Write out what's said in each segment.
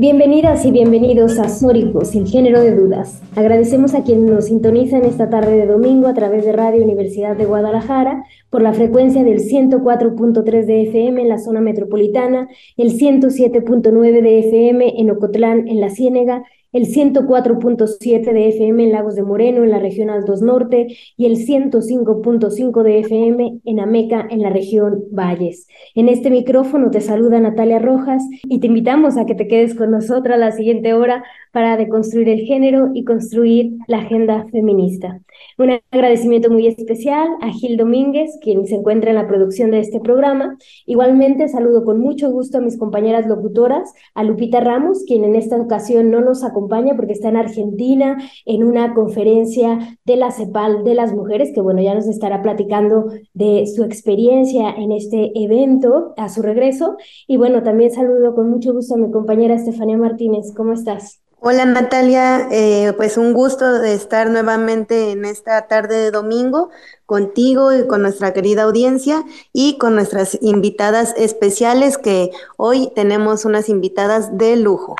Bienvenidas y bienvenidos a Sórico, sin género de dudas. Agradecemos a quienes nos sintonizan esta tarde de domingo a través de Radio Universidad de Guadalajara por la frecuencia del 104.3 de FM en la zona metropolitana, el 107.9 de FM en Ocotlán, en la Ciénega, el 104.7 de FM en Lagos de Moreno, en la región Altos Norte, y el 105.5 de FM en Ameca, en la región Valles. En este micrófono te saluda Natalia Rojas y te invitamos a que te quedes con nosotras la siguiente hora para deconstruir el género y construir la agenda feminista. Un agradecimiento muy especial a Gil Domínguez, quien se encuentra en la producción de este programa. Igualmente saludo con mucho gusto a mis compañeras locutoras, a Lupita Ramos, quien en esta ocasión no nos acompaña porque está en Argentina en una conferencia de la CEPAL de las mujeres, que bueno, ya nos estará platicando de su experiencia en este evento a su regreso. Y bueno, también saludo con mucho gusto a mi compañera Estefanía Martínez. ¿Cómo estás? Hola Natalia, eh, pues un gusto de estar nuevamente en esta tarde de domingo contigo y con nuestra querida audiencia y con nuestras invitadas especiales que hoy tenemos unas invitadas de lujo.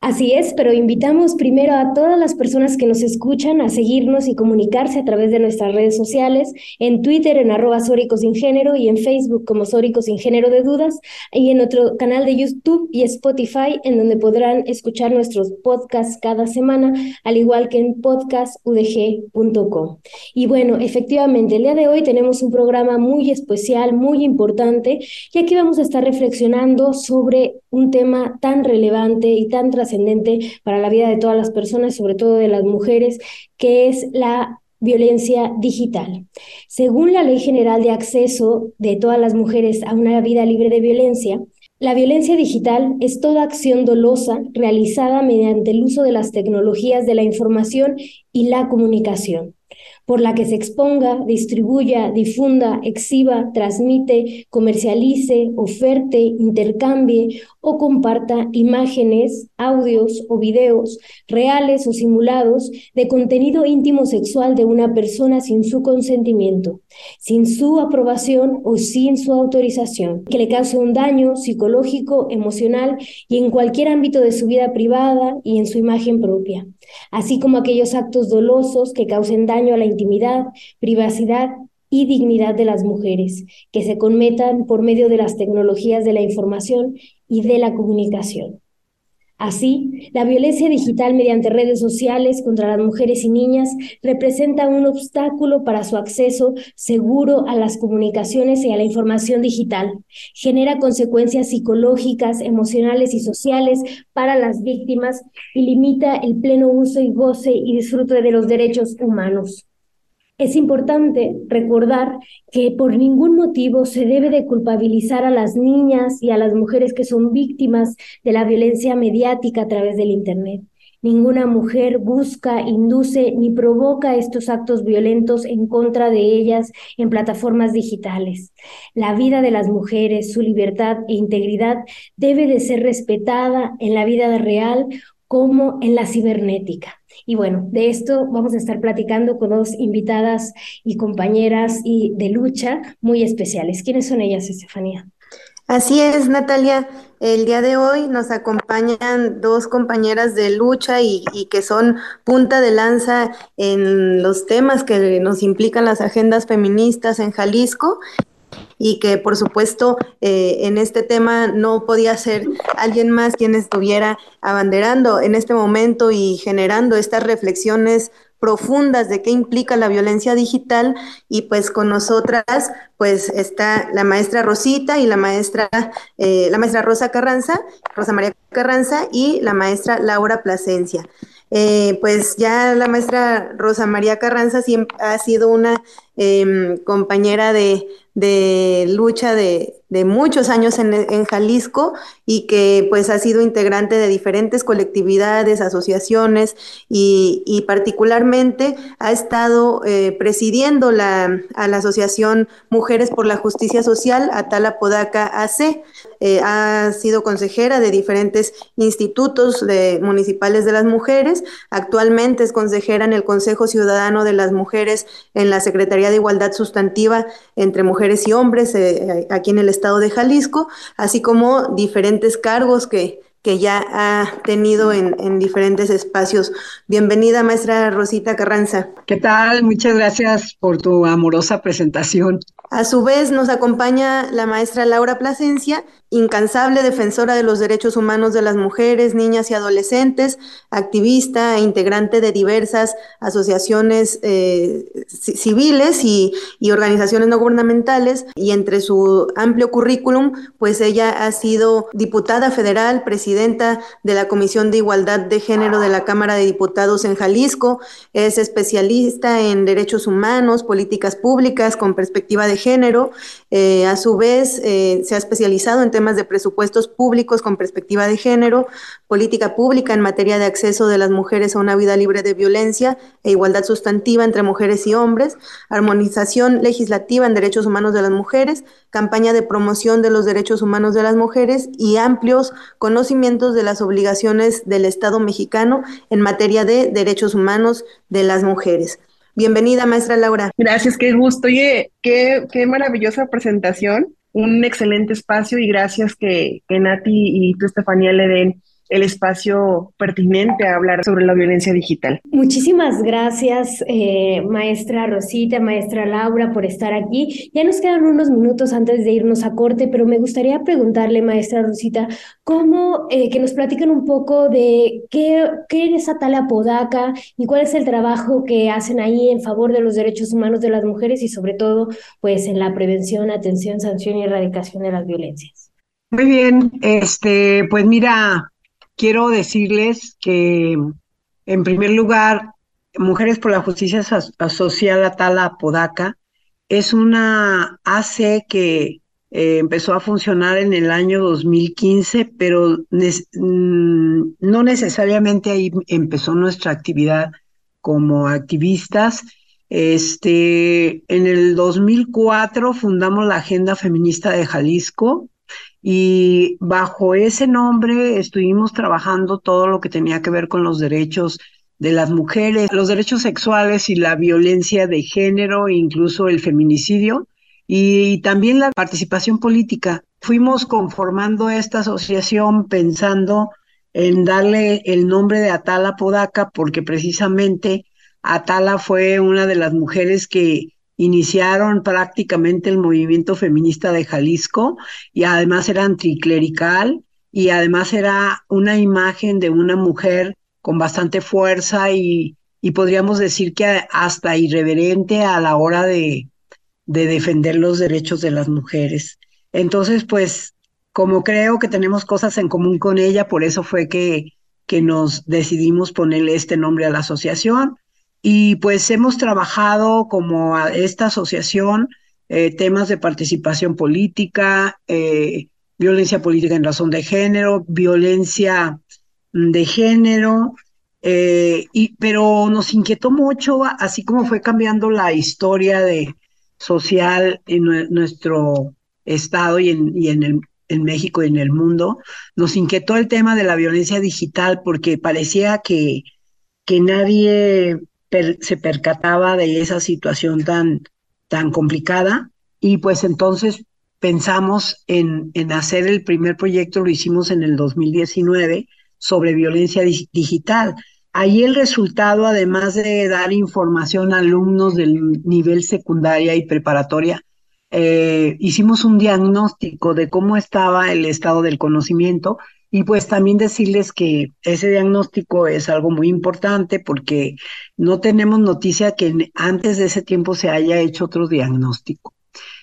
Así es, pero invitamos primero a todas las personas que nos escuchan a seguirnos y comunicarse a través de nuestras redes sociales, en Twitter en arroba Sin Género y en Facebook como Sóricos Sin Género de Dudas y en otro canal de YouTube y Spotify en donde podrán escuchar nuestros podcasts cada semana, al igual que en podcastudg.com. Y bueno, efectivamente, el día de hoy tenemos un programa muy especial, muy importante, y aquí vamos a estar reflexionando sobre un tema tan relevante y tan trascendente para la vida de todas las personas, sobre todo de las mujeres, que es la violencia digital. Según la Ley General de Acceso de todas las mujeres a una vida libre de violencia, la violencia digital es toda acción dolosa realizada mediante el uso de las tecnologías de la información y la comunicación por la que se exponga, distribuya, difunda, exhiba, transmite, comercialice, oferte, intercambie o comparta imágenes, audios o videos reales o simulados de contenido íntimo sexual de una persona sin su consentimiento, sin su aprobación o sin su autorización, que le cause un daño psicológico, emocional y en cualquier ámbito de su vida privada y en su imagen propia, así como aquellos actos dolosos que causen daño a la intimidad, privacidad y dignidad de las mujeres, que se cometan por medio de las tecnologías de la información y de la comunicación. Así, la violencia digital mediante redes sociales contra las mujeres y niñas representa un obstáculo para su acceso seguro a las comunicaciones y a la información digital. Genera consecuencias psicológicas, emocionales y sociales para las víctimas y limita el pleno uso y goce y disfrute de los derechos humanos. Es importante recordar que por ningún motivo se debe de culpabilizar a las niñas y a las mujeres que son víctimas de la violencia mediática a través del Internet. Ninguna mujer busca, induce ni provoca estos actos violentos en contra de ellas en plataformas digitales. La vida de las mujeres, su libertad e integridad debe de ser respetada en la vida real como en la cibernética. Y bueno, de esto vamos a estar platicando con dos invitadas y compañeras y de lucha muy especiales. ¿Quiénes son ellas, Estefanía? Así es, Natalia. El día de hoy nos acompañan dos compañeras de lucha y, y, que son punta de lanza en los temas que nos implican las agendas feministas en Jalisco y que por supuesto eh, en este tema no podía ser alguien más quien estuviera abanderando en este momento y generando estas reflexiones profundas de qué implica la violencia digital y pues con nosotras pues está la maestra Rosita y la maestra eh, la maestra Rosa Carranza, Rosa María Carranza y la maestra Laura Plasencia. Eh, pues ya la maestra Rosa María Carranza siempre ha sido una em, compañera de, lucha de, muchos años en, Jalisco y que pues ha sido integrante de diferentes colectividades, asociaciones y, particularmente ha estado eh, presidiendo la, a la Asociación Mujeres por la Justicia Social, Atala Podaca AC. Eh, ha sido consejera de diferentes institutos municipales de las mujeres. Actualmente es consejera en el Consejo Ciudadano de las Mujeres en la Secretaría de Igualdad Sustantiva entre Mujeres y Hombres eh, aquí en el estado de Jalisco, así como diferentes cargos que, que ya ha tenido en, en, diferentes espacios. Bienvenida, maestra Rosita Carranza. ¿Qué tal? Muchas gracias por tu amorosa presentación. A su vez nos acompaña la maestra Laura Plasencia, incansable defensora de los derechos humanos de las mujeres, niñas y adolescentes, activista e integrante de diversas asociaciones eh, civiles y, y, organizaciones no gubernamentales. Y entre su amplio currículum, pues ella ha sido diputada federal, presidenta de la Comisión de Igualdad de Género de la Cámara de Diputados en Jalisco, es especialista en derechos humanos, políticas públicas con perspectiva de género. Eh, a su vez, eh, se ha especializado en temas de presupuestos públicos con perspectiva de género, política pública en materia de acceso de las mujeres a una vida libre de violencia e igualdad sustantiva entre mujeres y hombres, armonización legislativa en derechos humanos de las mujeres, campaña de promoción de los derechos humanos de las mujeres y amplios conocimientos de las obligaciones del Estado mexicano en materia de derechos humanos de las mujeres. Bienvenida, maestra Laura. Gracias, qué gusto. Oye, qué, qué maravillosa presentación, un excelente espacio y gracias que, que Nati y tú, Estefanía, le den el espacio pertinente a hablar sobre la violencia digital. Muchísimas gracias, eh, maestra Rosita, maestra Laura, por estar aquí. Ya nos quedan unos minutos antes de irnos a corte, pero me gustaría preguntarle, maestra Rosita, cómo eh, que nos platiquen un poco de qué, qué es Atala Podaca y cuál es el trabajo que hacen ahí en favor de los derechos humanos de las mujeres y sobre todo, pues, en la prevención, atención, sanción y erradicación de las violencias. Muy bien, este, pues mira, quiero decirles que, en primer lugar, Mujeres por la Justicia Social Atala Podaca es una AC que eh, empezó a funcionar en el año 2015, pero mm, no necesariamente ahí empezó nuestra actividad como activistas. Este, en el 2004 fundamos la Agenda Feminista de Jalisco, y bajo ese nombre estuvimos trabajando todo lo que tenía que ver con los derechos de las mujeres, los derechos sexuales y la violencia de género, incluso el feminicidio y también la participación política. Fuimos conformando esta asociación pensando en darle el nombre de Atala Podaca porque precisamente Atala fue una de las mujeres que iniciaron prácticamente el movimiento feminista de Jalisco y además era anticlerical y además era una imagen de una mujer con bastante fuerza y, y podríamos decir que hasta irreverente a la hora de, de defender los derechos de las mujeres. Entonces, pues, como creo que tenemos cosas en común con ella, por eso fue que, que nos decidimos ponerle este nombre a la asociación. Y pues hemos trabajado como esta asociación eh, temas de participación política, eh, violencia política en razón de género, violencia mm, de género, eh, y, pero nos inquietó mucho, así como fue cambiando la historia de, social en nuestro estado y en, el, en México y en el mundo, nos inquietó el tema de la violencia digital porque parecía que, que nadie se percataba de esa situación tan, tan complicada y pues entonces pensamos en, en hacer el primer proyecto, lo hicimos en el 2019, sobre violencia digital. Ahí el resultado, además de dar información a alumnos del nivel secundaria y preparatoria, eh, hicimos un diagnóstico de cómo estaba el estado del conocimiento y pues también decirles que ese diagnóstico es algo muy importante porque no tenemos noticia que antes de ese tiempo se haya hecho otro diagnóstico.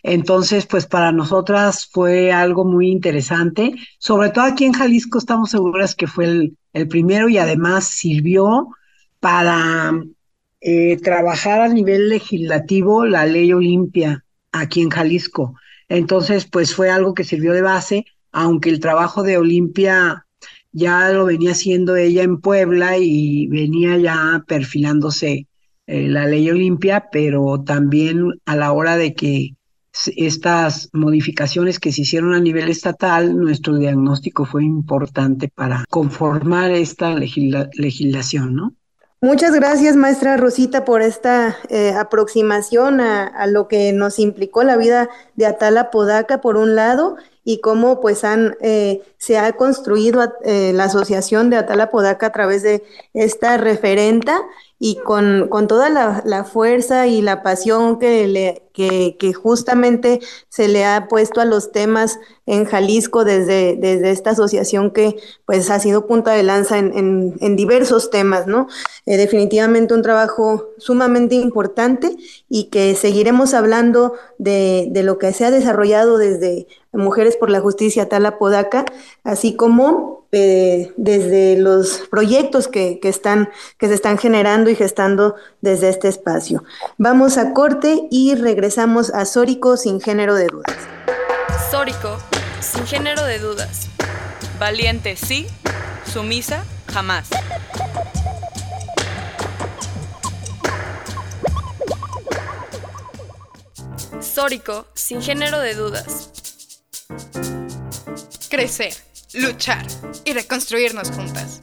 Entonces, pues para nosotras fue algo muy interesante. Sobre todo aquí en Jalisco estamos seguras que fue el, el primero y además sirvió para eh, trabajar a nivel legislativo la ley Olimpia aquí en Jalisco. Entonces, pues fue algo que sirvió de base, aunque el trabajo de Olimpia ya lo venía haciendo ella en Puebla y venía ya perfilándose eh, la ley Olimpia, pero también a la hora de que estas modificaciones que se hicieron a nivel estatal, nuestro diagnóstico fue importante para conformar esta legislación, ¿no? Muchas gracias, maestra Rosita, por esta eh, aproximación a, lo que nos implicó la vida de Atala Podaca, por un lado, y cómo pues han, eh, se ha construido eh, la asociación de Atala Podaca a través de esta referenta y con, con toda la, la, fuerza y la pasión que, le, que, justamente se le ha puesto a los temas en Jalisco desde, desde esta asociación que pues ha sido punta de lanza en, en, diversos temas, ¿no? Eh, definitivamente un trabajo sumamente importante y que seguiremos hablando de, de lo que se ha desarrollado desde Mujeres por la Justicia Tala Podaca, así como eh, desde los proyectos que, que, están, que se están generando y gestando desde este espacio. Vamos a corte y regresamos a Sórico sin género de dudas. Sórico sin género de dudas. Valiente sí, sumisa jamás. Sórico sin género de dudas. Crecer, luchar y reconstruirnos juntas.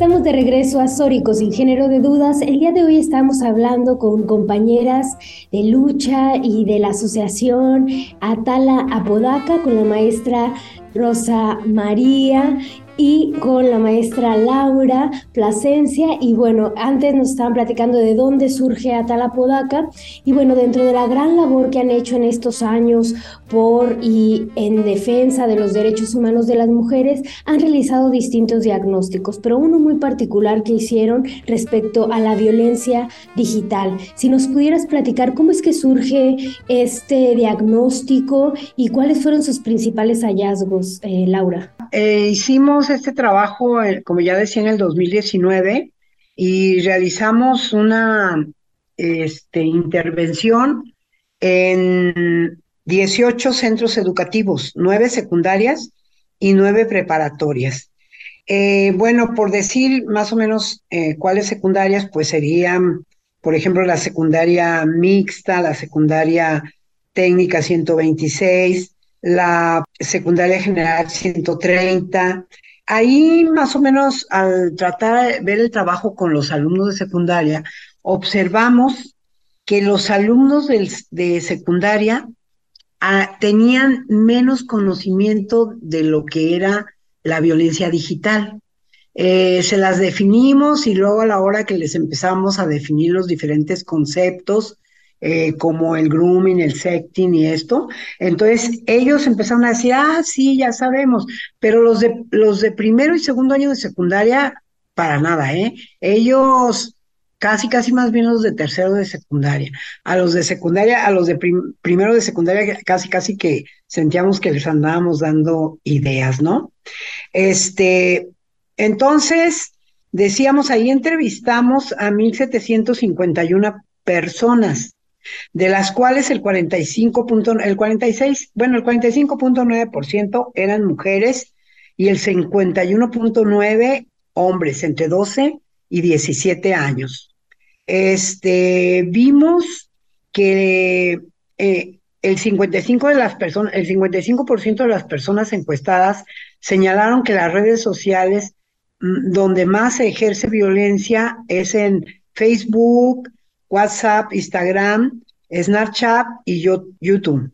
Estamos de regreso a Sórico sin género de dudas. El día de hoy estamos hablando con compañeras de lucha y de la asociación Atala Apodaca con la maestra Rosa María y con la maestra Laura Plasencia. Y bueno, antes nos estaban platicando de dónde surge Atalapodaca. Y bueno, dentro de la gran labor que han hecho en estos años por y en defensa de los derechos humanos de las mujeres, han realizado distintos diagnósticos, pero uno muy particular que hicieron respecto a la violencia digital. Si nos pudieras platicar cómo es que surge este diagnóstico y cuáles fueron sus principales hallazgos, eh, Laura. Eh, hicimos este trabajo, eh, como ya decía, en el 2019 y realizamos una este, intervención en 18 centros educativos, nueve secundarias y nueve preparatorias. Eh, bueno, por decir más o menos cuáles secundarias, pues serían, por ejemplo, la secundaria mixta, la secundaria técnica 126, la secundaria general 130. Ahí más o menos al tratar de ver el trabajo con los alumnos de secundaria, observamos que los alumnos de, secundaria ah, tenían menos conocimiento de lo que era la violencia digital. Eh, se las definimos y luego a la hora que les empezamos a definir los diferentes conceptos, eh, como el grooming, el sexting y esto. Entonces ellos empezaron a decir, ah, sí, ya sabemos, pero los de, los de primero y segundo año de secundaria, para nada, ¿eh? Ellos casi, casi más bien los de tercero de secundaria. A los de secundaria, a los de primero de secundaria, casi, casi que sentíamos que les andábamos dando ideas, ¿no? Este, entonces, decíamos, ahí entrevistamos a 1751 personas de las cuales el 45 el 46, bueno, el 45.9% eran mujeres y el 51.9 hombres entre 12 y 17 años. Este, vimos que eh, el 55 de las personas, el 55% de las personas encuestadas señalaron que las redes sociales mm, donde más se ejerce violencia es en Facebook, WhatsApp, Instagram, Snapchat y YouTube.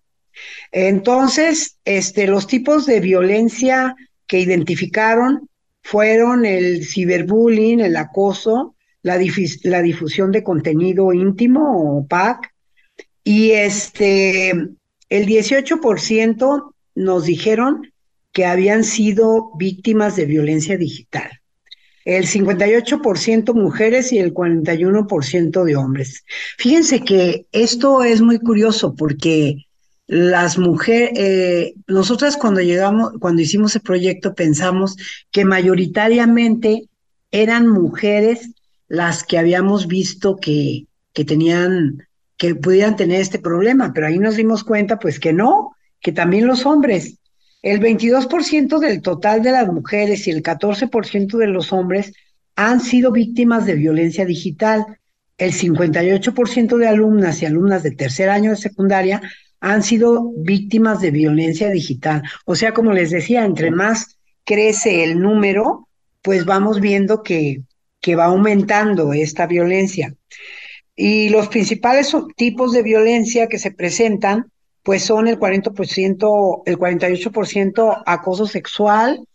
Entonces, este, los tipos de violencia que identificaron fueron el ciberbullying, el acoso, la, difusión de contenido íntimo o PAC, y este, el 18% nos dijeron que habían sido víctimas de violencia digital el 58% mujeres y el 41% de hombres. Fíjense que esto es muy curioso porque las mujeres, eh, nosotras cuando llegamos, cuando hicimos el proyecto pensamos que mayoritariamente eran mujeres las que habíamos visto que, que tenían, que pudieran tener este problema, pero ahí nos dimos cuenta pues que no, que también los hombres. El 22% del total de las mujeres y el 14% de los hombres han sido víctimas de violencia digital. El 58% de alumnas y alumnas de tercer año de secundaria han sido víctimas de violencia digital. O sea, como les decía, entre más crece el número, pues vamos viendo que, que va aumentando esta violencia. Y los principales tipos de violencia que se presentan, pues son el 40%, el 48% acoso sexual,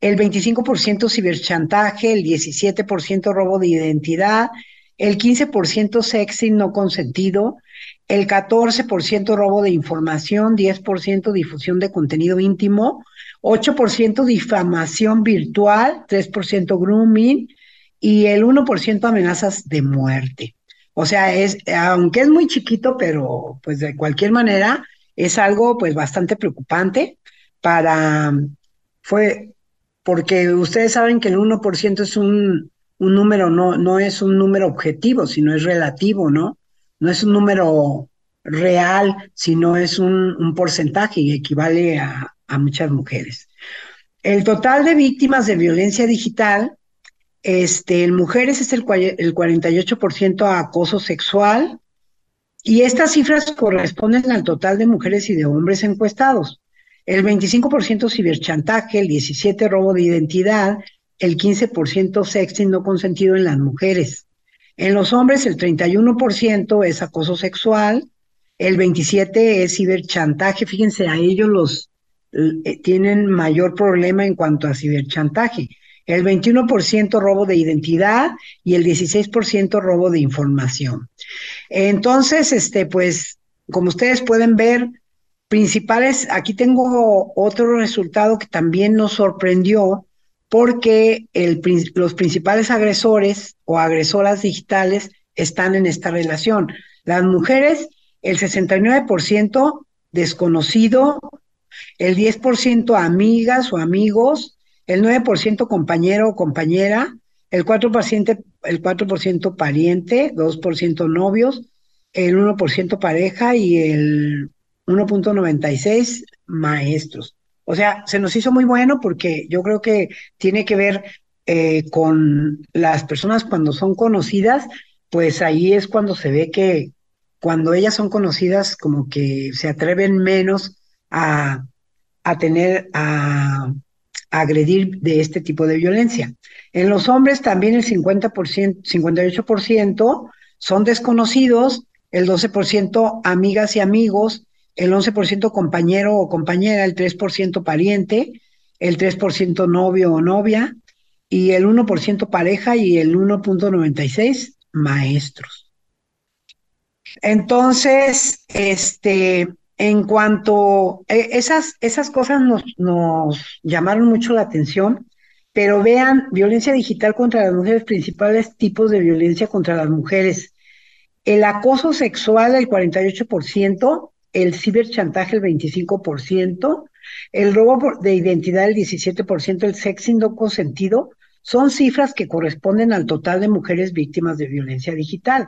el 25% ciberchantaje, el 17% robo de identidad, el 15% sexy no consentido, el 14% robo de información, 10% difusión de contenido íntimo, 8% difamación virtual, 3% grooming y el 1% amenazas de muerte. O sea, es, aunque es muy chiquito, pero pues de cualquier manera es algo pues bastante preocupante para, fue, porque ustedes saben que el 1% es un, un número, no, no es un número objetivo, sino es relativo, ¿no? No es un número real, sino es un, porcentaje y equivale a, a muchas mujeres. El total de víctimas de violencia digital este, en mujeres es el, el 48% a acoso sexual y estas cifras corresponden al total de mujeres y de hombres encuestados. El 25% ciberchantaje, el 17% robo de identidad, el 15% sexting no consentido en las mujeres. En los hombres el 31% es acoso sexual, el 27% es ciberchantaje. Fíjense, a ellos los eh, tienen mayor problema en cuanto a ciberchantaje el 21% robo de identidad y el 16% robo de información. Entonces, este, pues, como ustedes pueden ver, principales, aquí tengo otro resultado que también nos sorprendió porque el, los principales agresores o agresoras digitales están en esta relación. Las mujeres, el 69% desconocido, el 10% amigas o amigos, el 9% compañero o compañera, el 4%, el 4 pariente, 2% novios, el 1% pareja y el 1.96 maestros. O sea, se nos hizo muy bueno porque yo creo que tiene que ver eh, con las personas cuando son conocidas, pues ahí es cuando se ve que cuando ellas son conocidas como que se atreven menos a, a tener, a agredir de este tipo de violencia. En los hombres también el 50%, 58% son desconocidos, el 12% amigas y amigos, el 11% compañero o compañera, el 3% pariente, el 3% novio o novia y el 1% pareja y el 1.96 maestros. Entonces, este, en cuanto a e, esas, esas cosas nos, nos llamaron mucho la atención, pero vean, violencia digital contra las mujeres, principales tipos de violencia contra las mujeres. El acoso sexual, el 48%, el ciberchantaje, el 25%, el robo de identidad, el 17%, el sexing no consentido, son cifras que corresponden al total de mujeres víctimas de violencia digital.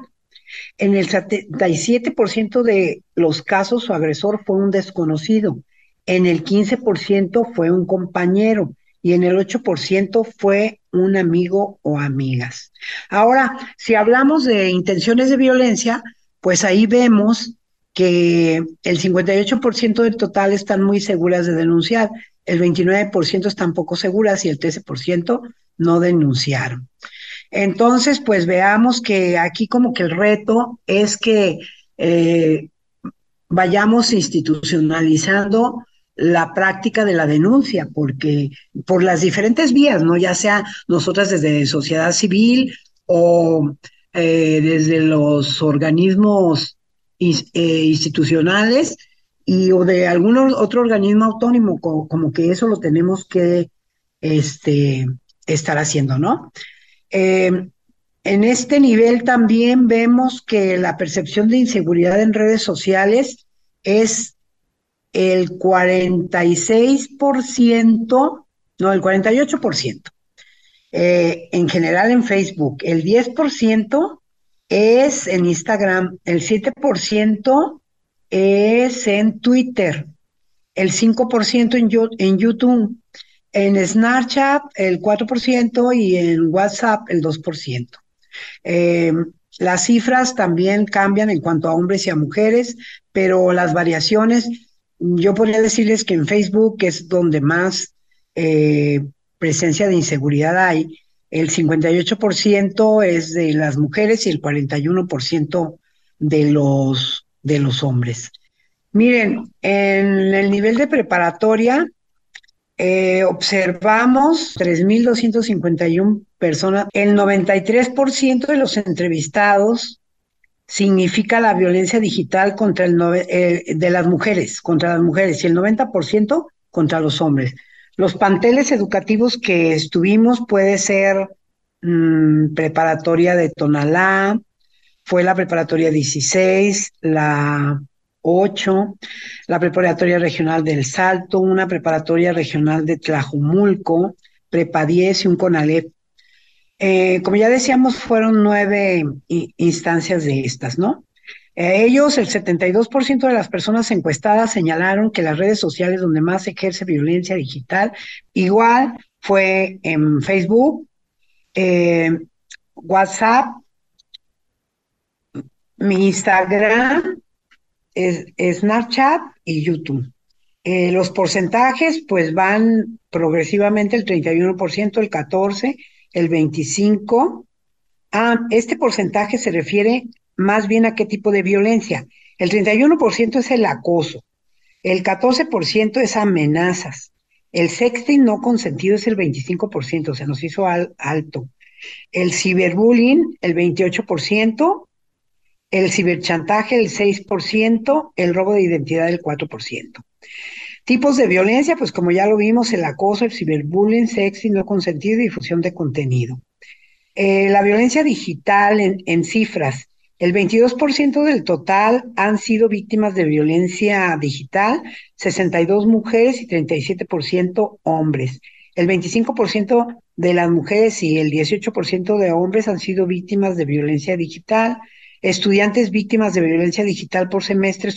En el 77% de los casos su agresor fue un desconocido, en el 15% fue un compañero y en el 8% fue un amigo o amigas. Ahora, si hablamos de intenciones de violencia, pues ahí vemos que el 58% del total están muy seguras de denunciar, el 29% están poco seguras y el 13% no denunciaron. Entonces, pues veamos que aquí como que el reto es que eh, vayamos institucionalizando la práctica de la denuncia, porque por las diferentes vías, ¿no? Ya sea nosotras desde sociedad civil o eh, desde los organismos eh, institucionales y o de algún otro organismo autónomo, como, como, que eso lo tenemos que este, estar haciendo, ¿no? Eh, en este nivel también vemos que la percepción de inseguridad en redes sociales es el 46%, no, el 48%. Eh, en general en Facebook, el 10% es en Instagram, el 7% es en Twitter, el 5% en, en YouTube, en Snapchat el 4% y en WhatsApp el 2%. Eh, las cifras también cambian en cuanto a hombres y a mujeres, pero las variaciones, yo podría decirles que en Facebook es donde más eh, presencia de inseguridad hay. El 58% es de las mujeres y el 41% de los, de los hombres. Miren, en el nivel de preparatoria eh, observamos 3.251 personas. El 93% de los entrevistados significa la violencia digital contra el eh, de las mujeres, contra las mujeres, y el 90% contra los hombres. Los panteles educativos que estuvimos puede ser mm, preparatoria de Tonalá, fue la preparatoria 16, la 8, la preparatoria regional del Salto, una preparatoria regional de Tlajumulco, Prepa 10 y un CONALEP. Eh, como ya decíamos, fueron nueve instancias de estas, ¿no? ellos, el 72% de las personas encuestadas señalaron que las redes sociales donde más se ejerce violencia digital, igual fue en Facebook, eh, WhatsApp, mi Instagram, es, Snapchat y YouTube. Eh, los porcentajes pues van progresivamente el 31%, el 14%, el 25%. Ah, este porcentaje se refiere más bien a qué tipo de violencia. El 31% es el acoso, el 14% es amenazas, el sexting no consentido es el 25%, se nos hizo alto. El ciberbullying, el 28%, el ciberchantaje, el 6%, el robo de identidad, el 4%. Tipos de violencia, pues como ya lo vimos, el acoso, el ciberbullying, sexting no consentido y difusión de contenido. Eh, la violencia digital en cifras, el 22% del total han sido víctimas de violencia digital, 62 mujeres y 37% hombres. El 25% de las mujeres y el 18% de hombres han sido víctimas de violencia digital. Estudiantes víctimas de violencia digital por semestre,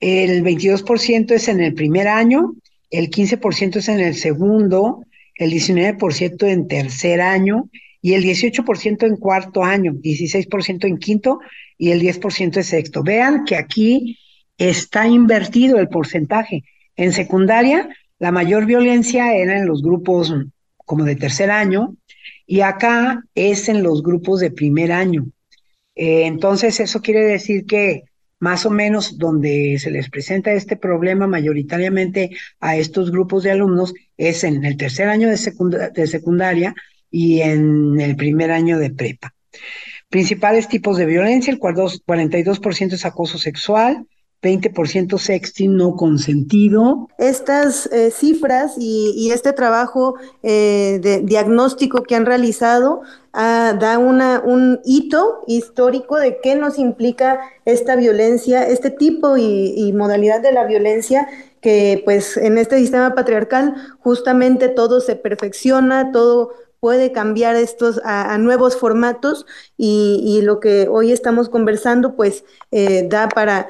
el 22% es en el primer año, el 15% es en el segundo, el 19% en tercer año y el 18% en cuarto año, 16% en quinto y el 10% en sexto. Vean que aquí está invertido el porcentaje. En secundaria, la mayor violencia era en los grupos como de tercer año y acá es en los grupos de primer año. Eh, entonces, eso quiere decir que más o menos donde se les presenta este problema mayoritariamente a estos grupos de alumnos es en el tercer año de, secundaria y en el primer año de prepa. Principales tipos de violencia, el 42% es acoso sexual, 20% sexting no consentido. Estas eh, cifras y, este trabajo eh, de diagnóstico que han realizado ah, da una, un hito histórico de qué nos implica esta violencia, este tipo y, modalidad de la violencia que pues en este sistema patriarcal justamente todo se perfecciona, todo puede cambiar estos a, nuevos formatos y, lo que hoy estamos conversando pues eh, da para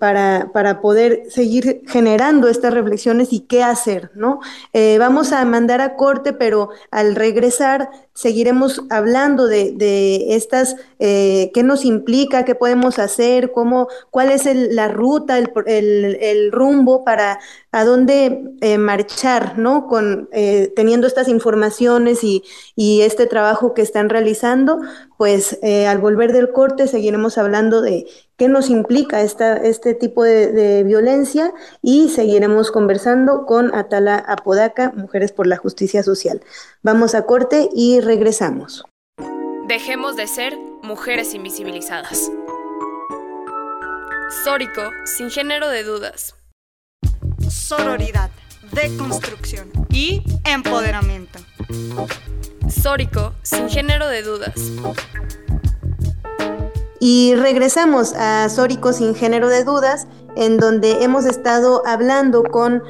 para, para, poder seguir generando estas reflexiones y qué hacer, ¿no? Eh, vamos a mandar a corte, pero al regresar seguiremos hablando de, de estas, eh, qué nos implica, qué podemos hacer, cómo, cuál es la ruta, el, el, rumbo para a dónde eh, marchar, ¿no? Con, teniendo estas informaciones y, y, este trabajo que están realizando, pues al volver del corte seguiremos hablando de qué nos implica esta, este tipo de, violencia y seguiremos conversando con Atala Apodaca, Mujeres por la Justicia Social. Vamos a corte y regresamos. Dejemos de ser mujeres invisibilizadas. Sórico, sin género de dudas. Sororidad, deconstrucción y empoderamiento. Sórico, sin género de dudas. Y regresamos a Sórico sin género de dudas en donde hemos estado hablando con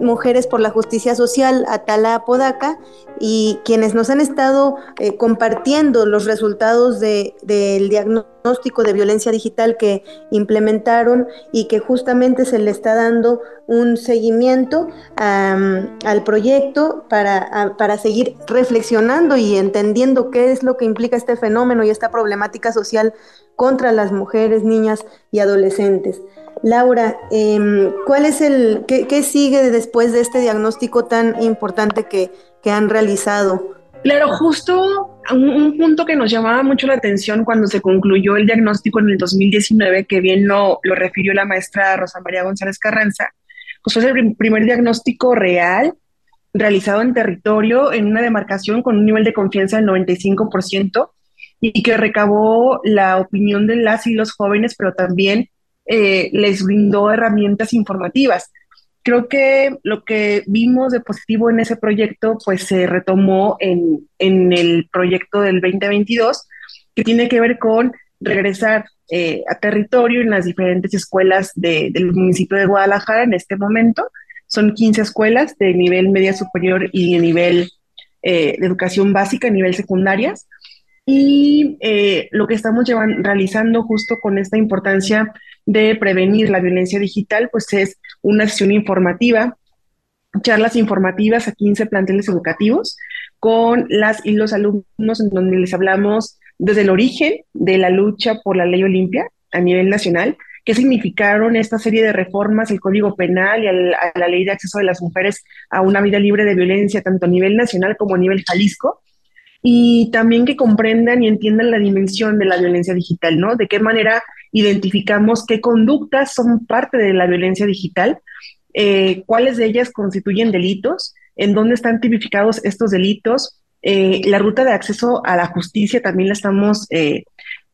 Mujeres por la Justicia Social, Atala Apodaca, y quienes nos han estado eh, compartiendo los resultados del diagnóstico de violencia digital que implementaron y que justamente se le está dando un seguimiento al proyecto para, para seguir reflexionando y entendiendo qué es lo que implica este fenómeno y esta problemática social contra las mujeres, niñas y adolescentes. Laura, em, ¿cuál es el, qué, sigue después de este diagnóstico tan importante que, han realizado? Claro, justo un, punto que nos llamaba mucho la atención cuando se concluyó el diagnóstico en el 2019, que bien lo, lo refirió la maestra Rosa María González Carranza, pues fue el primer diagnóstico real realizado en territorio en una demarcación con un nivel de confianza del 95% y que recabó la opinión de las y los jóvenes, pero también eh, les brindó herramientas informativas. Creo que lo que vimos de positivo en ese proyecto, pues se retomó en, en el proyecto del 2022, que tiene que ver con regresar eh, a territorio en las diferentes escuelas del municipio de Guadalajara en este momento. Son 15 escuelas de nivel media superior y de nivel eh, de educación básica, nivel secundarias. Y lo que estamos realizando justo con esta importancia de prevenir la violencia digital, pues es una acción informativa, charlas informativas a 15 planteles educativos con las y los alumnos en donde les hablamos desde el origen de la lucha por la ley Olimpia a nivel nacional, qué significaron esta serie de reformas al Código Penal y a la ley de acceso de las mujeres a una vida libre de violencia, tanto a nivel nacional como a nivel Jalisco, y también que comprendan y entiendan la dimensión de la violencia digital, ¿no? De qué manera identificamos qué conductas son parte de la violencia digital, eh, cuáles de ellas constituyen delitos, en dónde están tipificados estos delitos. Eh, la ruta de acceso a la justicia también la estamos eh,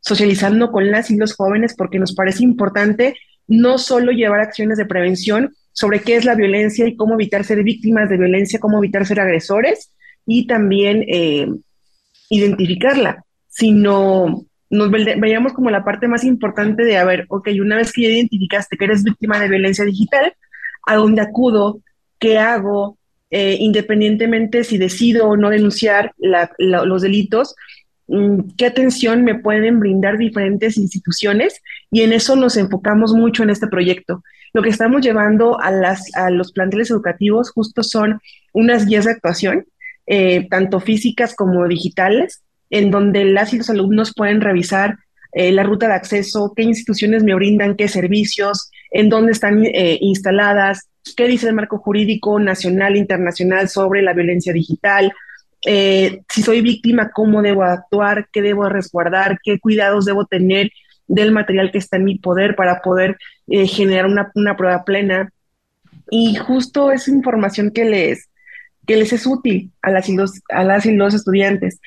socializando con las y los jóvenes porque nos parece importante no solo llevar acciones de prevención sobre qué es la violencia y cómo evitar ser víctimas de violencia, cómo evitar ser agresores y también identificarla, sino nos veíamos como la parte más importante de, a ver, ok, una vez que ya identificaste que eres víctima de violencia digital, ¿a dónde acudo? ¿Qué hago? Eh, independientemente si decido o no denunciar los delitos, mm, qué atención me pueden brindar diferentes instituciones y en eso nos enfocamos mucho en este proyecto. Lo que estamos llevando a, los planteles educativos justo son unas guías de actuación, eh, tanto físicas como digitales, en donde las y los alumnos pueden revisar eh, la ruta de acceso, qué instituciones me brindan, qué servicios, en dónde están eh, instaladas, qué dice el marco jurídico nacional internacional sobre la violencia digital, eh, si soy víctima, cómo debo actuar, qué debo resguardar, qué cuidados debo tener del material que está en mi poder para poder generar una, una, prueba plena. Y justo esa información que les, que les es útil a las y los, a las y los estudiantes.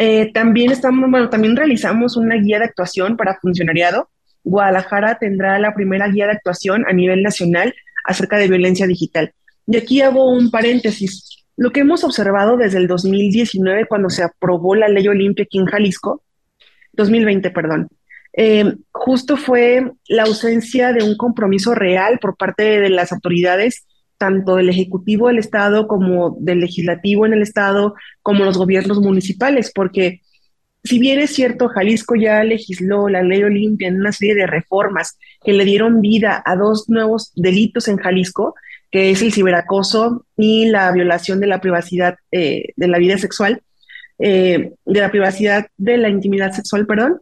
Eh, también estamos, bueno, también realizamos una guía de actuación para funcionariado. Guadalajara tendrá la primera guía de actuación a nivel nacional acerca de violencia digital. Y aquí hago un paréntesis. Lo que hemos observado desde el 2019, cuando se aprobó la ley Olimpia aquí en Jalisco, 2020, perdón, eh, justo fue la ausencia de un compromiso real por parte de las autoridades tanto del Ejecutivo del Estado como del Legislativo en el Estado, como los gobiernos municipales, porque si bien es cierto, Jalisco ya legisló la ley Olimpia en una serie de reformas que le dieron vida a dos nuevos delitos en Jalisco, que es el ciberacoso y la violación de la privacidad eh, de la vida sexual, eh, de la privacidad de la intimidad sexual, perdón.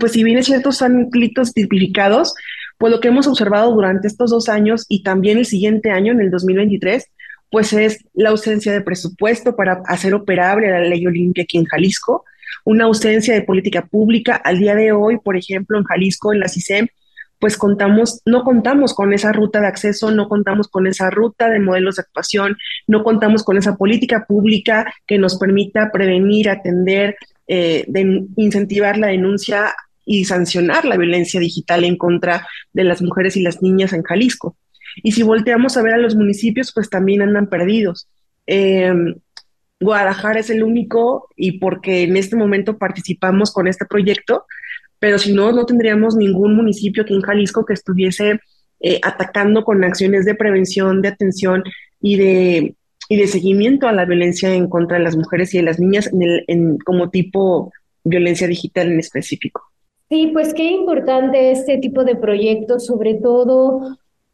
Pues si bien es cierto, son delitos tipificados, pues lo que hemos observado durante estos dos años y también el siguiente año, en el 2023, pues es la ausencia de presupuesto para hacer operable la ley Olimpia aquí en Jalisco, una ausencia de política pública. Al día de hoy, por ejemplo, en Jalisco, en la CISEM, pues contamos, no contamos con esa ruta de acceso, no contamos con esa ruta de modelos de actuación, no contamos con esa política pública que nos permita prevenir, atender, eh, incentivar la denuncia y sancionar la violencia digital en contra de las mujeres y las niñas en Jalisco. Y si volteamos a ver a los municipios, pues también andan perdidos. Em, Guadalajara es el único, y porque en este momento participamos con este proyecto, pero si no, no tendríamos ningún municipio aquí en Jalisco que estuviese eh, atacando con acciones de prevención, de atención y de, y de seguimiento a la violencia en contra de las mujeres y de las niñas en, como tipo violencia digital en específico. Sí, pues qué importante este tipo de proyectos, sobre todo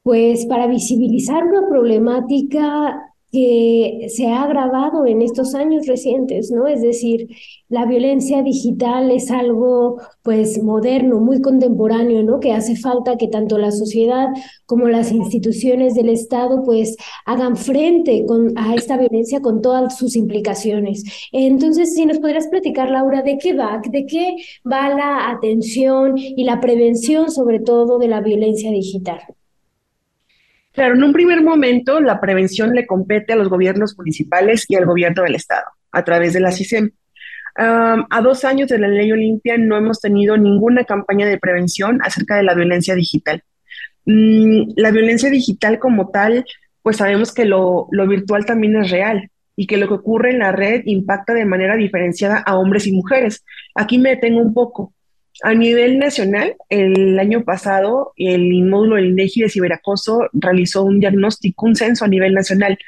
pues para visibilizar una problemática que se ha agravado en estos años recientes, ¿no? Es decir, la violencia digital es algo pues moderno, muy contemporáneo, ¿no? Que hace falta que tanto la sociedad como las instituciones del Estado pues hagan frente con, a esta violencia con todas sus implicaciones. Entonces, si nos podrías platicar, Laura, ¿de qué va? ¿De qué va la atención y la prevención sobre todo de la violencia digital? Claro, en un primer momento la prevención le compete a los gobiernos municipales y al gobierno del estado a través de la CISEM. a dos años de la ley Olimpia no hemos tenido ninguna campaña de prevención acerca de la violencia digital. Mm, la violencia digital como tal, pues sabemos que lo, lo virtual también es real y que lo que ocurre en la red impacta de manera diferenciada a hombres y mujeres. Aquí me detengo un poco. A nivel nacional, el año pasado, el módulo del INEGI de ciberacoso realizó un diagnóstico, un censo a nivel nacional.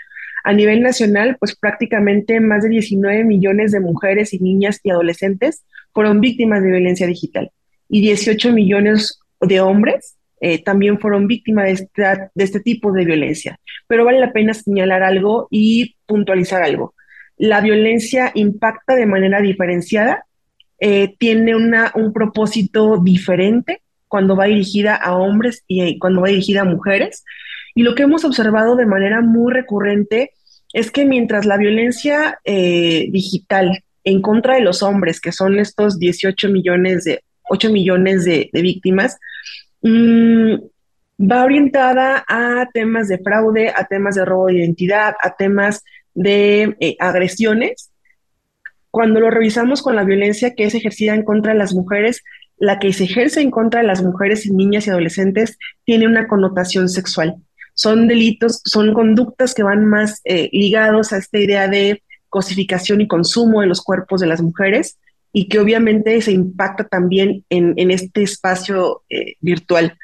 A nivel nacional, pues prácticamente más de 19 millones de mujeres y niñas y adolescentes fueron víctimas de violencia digital y 18 millones de hombres eh, también fueron víctimas de, de este tipo de violencia. Pero vale la pena señalar algo y puntualizar algo. La violencia impacta de manera diferenciada eh, tiene un propósito diferente cuando va dirigida a hombres y eh, cuando va dirigida a mujeres. Y lo que hemos observado de manera muy recurrente es que mientras la violencia eh, digital en contra de los hombres, que son estos 18 millones de, 8 millones de, víctimas, mm, va orientada a temas de fraude, a temas de robo de identidad, a temas de agresiones, cuando lo revisamos con la violencia que es ejercida en contra de las mujeres, la que se ejerce en contra de las mujeres y niñas y adolescentes tiene una connotación sexual. Son delitos, son conductas que van más eh, ligados a esta idea de cosificación y consumo de los cuerpos de las mujeres y que obviamente se impacta también en, este espacio eh, virtual.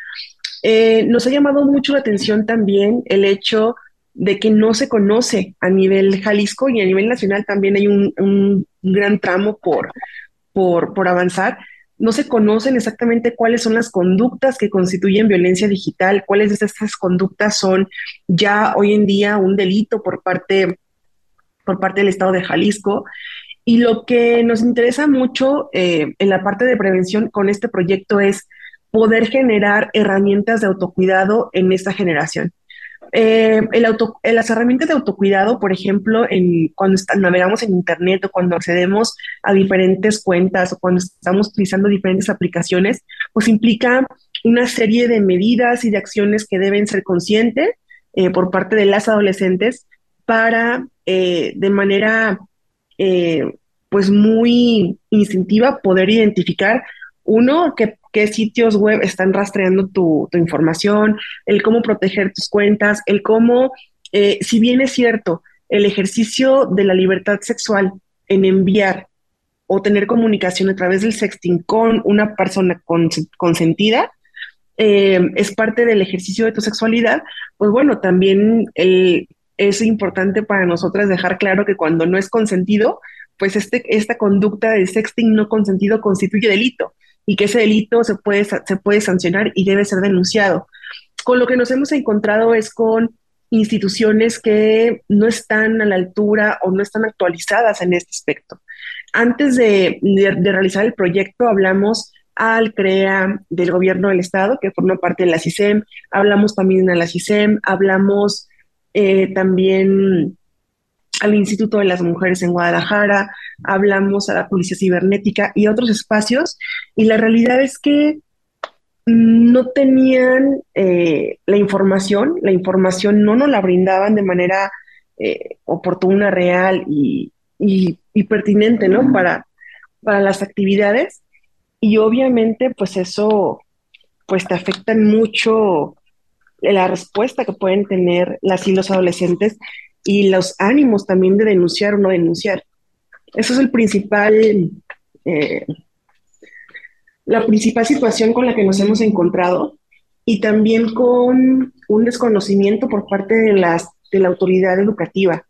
Eh, nos ha llamado mucho la atención también el hecho de que no se conoce a nivel Jalisco y a nivel nacional también hay un, gran tramo por, por, avanzar. No se conocen exactamente cuáles son las conductas que constituyen violencia digital, cuáles de estas conductas son ya hoy en día un delito por parte, por parte del Estado de Jalisco. Y lo que nos interesa mucho eh, en la parte de prevención con este proyecto es poder generar herramientas de autocuidado en esta generación. Eh, el auto, eh, las herramientas de autocuidado, por ejemplo, en, cuando navegamos en Internet o cuando accedemos a diferentes cuentas o cuando estamos utilizando diferentes aplicaciones, pues implica una serie de medidas y de acciones que deben ser conscientes eh, por parte de las adolescentes para, de manera pues muy instintiva, poder identificar uno, que qué sitios web están rastreando tu, información, el cómo proteger tus cuentas, el cómo, eh, si bien es cierto, el ejercicio de la libertad sexual en enviar o tener comunicación a través del sexting con una persona consentida, eh, es parte del ejercicio de tu sexualidad, pues bueno, también es importante para nosotras dejar claro que cuando no es consentido, pues este, esta conducta de sexting no consentido constituye delito y que ese delito se puede, se puede sancionar y debe ser denunciado. Con lo que nos hemos encontrado es con instituciones que no están a la altura o no están actualizadas en este aspecto. Antes de, realizar el proyecto hablamos al CREA del gobierno del estado, que forma parte de la CISEM, hablamos también a la CISEM, hablamos eh, también al Instituto de las Mujeres en Guadalajara, hablamos a la Policía Cibernética y otros espacios, y la realidad es que no tenían eh, la información, la información no nos la brindaban de manera eh, oportuna, real y, pertinente, ¿no? Para, para las actividades. Y obviamente, pues eso, pues te afecta mucho la respuesta que pueden tener las y los adolescentes y los ánimos también de denunciar o no denunciar. Eso es el principal, eh, la principal situación con la que nos hemos encontrado y también con un desconocimiento por parte de, las, de la autoridad educativa.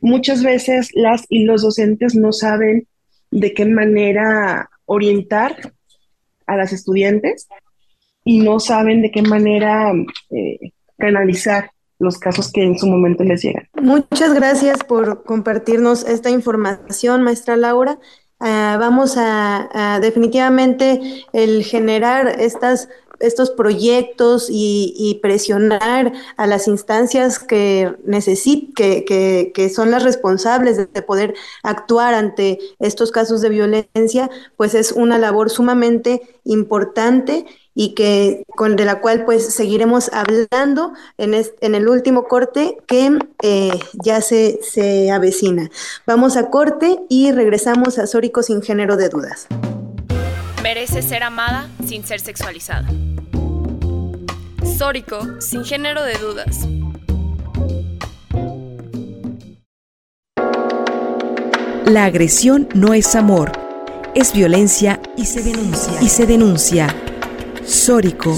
Muchas veces las y los docentes no saben de qué manera orientar a las estudiantes y no saben de qué manera eh, canalizar los casos que en su momento les llegan. Muchas gracias por compartirnos esta información, maestra Laura. Ah, vamos a, definitivamente el generar estas estos proyectos y, presionar a las instancias que, necesit que, que, son las responsables de, poder actuar ante estos casos de violencia, pues es una labor sumamente importante y que con de la cual pues seguiremos hablando en, en el último corte que eh, ya se, se avecina. Vamos a corte y regresamos a Sórico sin género de dudas merece ser amada sin ser sexualizada. Sórico, sin género de dudas. La agresión no es amor, es violencia y se denuncia. Y se denuncia. Sórico.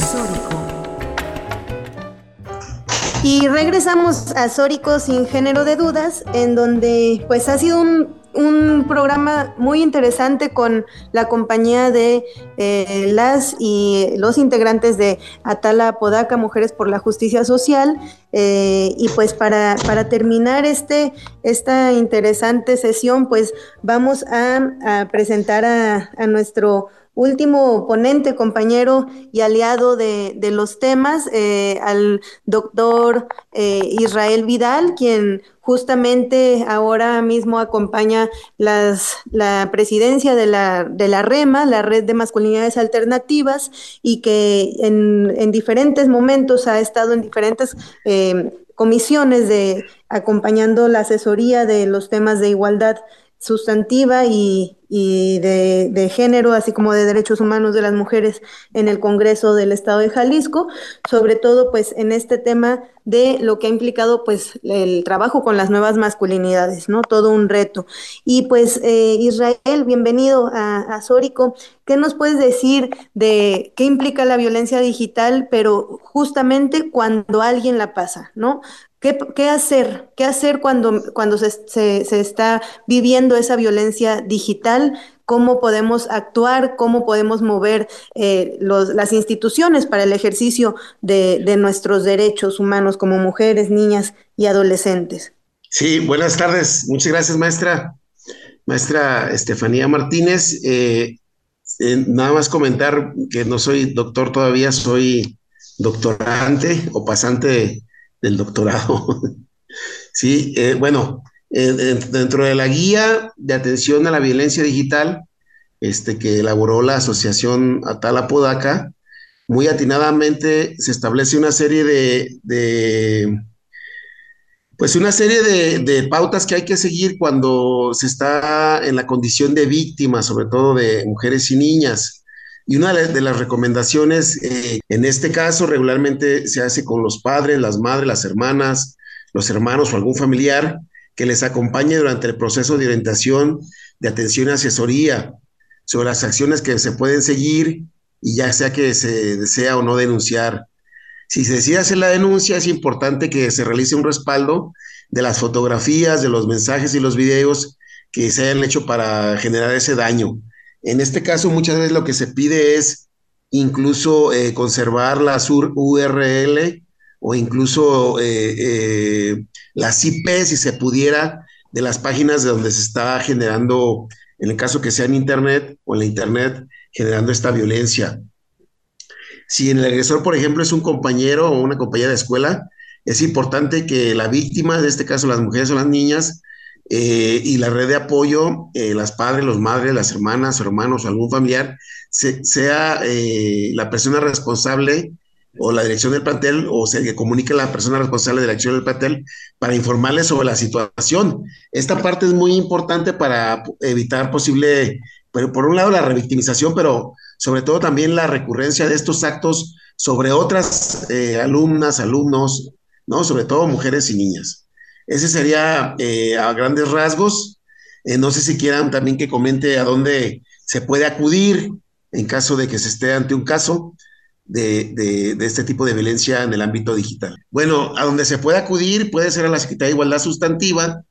Y regresamos a Sórico sin género de dudas, en donde pues ha sido un un programa muy interesante con la compañía de eh, las y los integrantes de Atala Podaca, Mujeres por la Justicia Social. Eh, y pues para, para terminar este, esta interesante sesión, pues vamos a, presentar a, a nuestro último ponente, compañero y aliado de, los temas, eh, al doctor eh, Israel Vidal, quien justamente ahora mismo acompaña las, la presidencia de la, de la REMA, la Red de Masculinidades Alternativas, y que en, en diferentes momentos ha estado en diferentes eh, comisiones de acompañando la asesoría de los temas de igualdad sustantiva y, y de, de, género, así como de derechos humanos de las mujeres en el Congreso del Estado de Jalisco, sobre todo pues en este tema de lo que ha implicado pues el trabajo con las nuevas masculinidades, ¿no? Todo un reto. Y pues eh, Israel, bienvenido a, a Sórico. ¿Qué nos puedes decir de qué implica la violencia digital, pero justamente cuando alguien la pasa, ¿no? ¿Qué, hacer? ¿Qué hacer cuando, cuando se, se, está viviendo esa violencia digital? ¿Cómo podemos actuar? ¿Cómo podemos mover eh, las instituciones para el ejercicio de, de, nuestros derechos humanos como mujeres, niñas y adolescentes? Sí, buenas tardes. Muchas gracias, maestra. Maestra Estefanía Martínez. Eh, eh, nada más comentar que no soy doctor todavía, soy doctorante o pasante del doctorado. sí, eh, bueno, eh, dentro de la guía de atención a la violencia digital, este, que elaboró la asociación Atala Podaca, muy atinadamente se establece una serie de, pues una serie de, de, pautas que hay que seguir cuando se está en la condición de víctima, sobre todo de mujeres y niñas. Y una de las recomendaciones, eh, en este caso, regularmente se hace con los padres, las madres, las hermanas, los hermanos o algún familiar que les acompañe durante el proceso de orientación, de atención y asesoría sobre las acciones que se pueden seguir y ya sea que se desea o no denunciar. Si se decide hacer la denuncia, es importante que se realice un respaldo de las fotografías, de los mensajes y los videos que se hayan hecho para generar ese daño. En este caso, muchas veces lo que se pide es incluso eh, conservar las URL o incluso eh, eh, las IP, si se pudiera, de las páginas de donde se está generando, en el caso que sea en Internet o en la Internet, generando esta violencia. Si el agresor, por ejemplo, es un compañero o una compañera de escuela, es importante que la víctima, en este caso las mujeres o las niñas, eh, y la red de apoyo, eh, las padres, los madres, las hermanas, hermanos o algún familiar, sea eh, la persona responsable o la dirección del plantel o se que comunique la persona responsable de la dirección del plantel para informarles sobre la situación. Esta parte es muy importante para evitar posible, pero por un lado la revictimización, pero sobre todo también la recurrencia de estos actos sobre otras alumnas, alumnos, ¿no? Sobre todo mujeres y niñas. Ese sería eh, a grandes rasgos. Eh, no sé si quieran también que comente a dónde se puede acudir en caso de que se esté ante un caso de, este tipo de violencia en el ámbito digital. Bueno, a donde se puede acudir puede ser a la Secretaría de Igualdad Sustantiva,